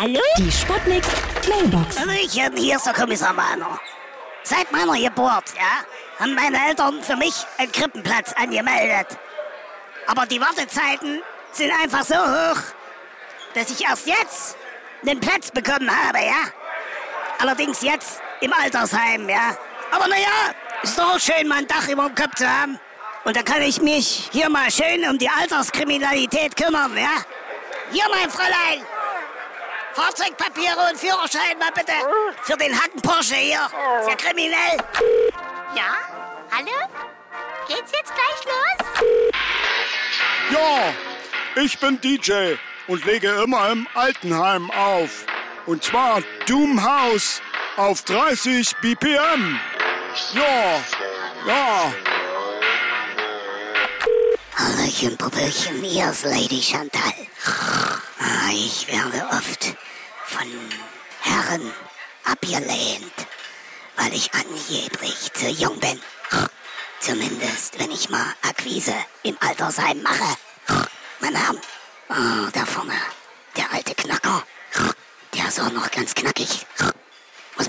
Hallo? Die Sputnik Mailbox. Hallöchen, hier ist der Kommissar Mahner. Seit meiner Geburt, ja, haben meine Eltern für mich einen Krippenplatz angemeldet. Aber die Wartezeiten sind einfach so hoch, dass ich erst jetzt einen Platz bekommen habe, ja. Allerdings jetzt im Altersheim, ja. Aber naja, ist doch auch schön, mal ein Dach über dem Kopf zu haben. Und da kann ich mich hier mal schön um die Alterskriminalität kümmern, ja. Hier, mein Fräulein. Fahrzeugpapiere und Führerschein mal bitte. Für den Hacken Porsche hier. Ist ja kriminell. Ja? Hallo? Geht's jetzt gleich los? Ja, ich bin DJ und lege immer im Altenheim auf. Und zwar Doom House auf 30 BPM. Ja, ja. Hallöchen, Puppelchen, hier ist Lady Chantal. Ich werde oft von Herren abgelehnt, weil ich angeblich zu jung bin. Zumindest, wenn ich mal Akquise im Altersheim mache. Meine Herren, oh, da vorne, der alte Knacker, der ist auch noch ganz knackig.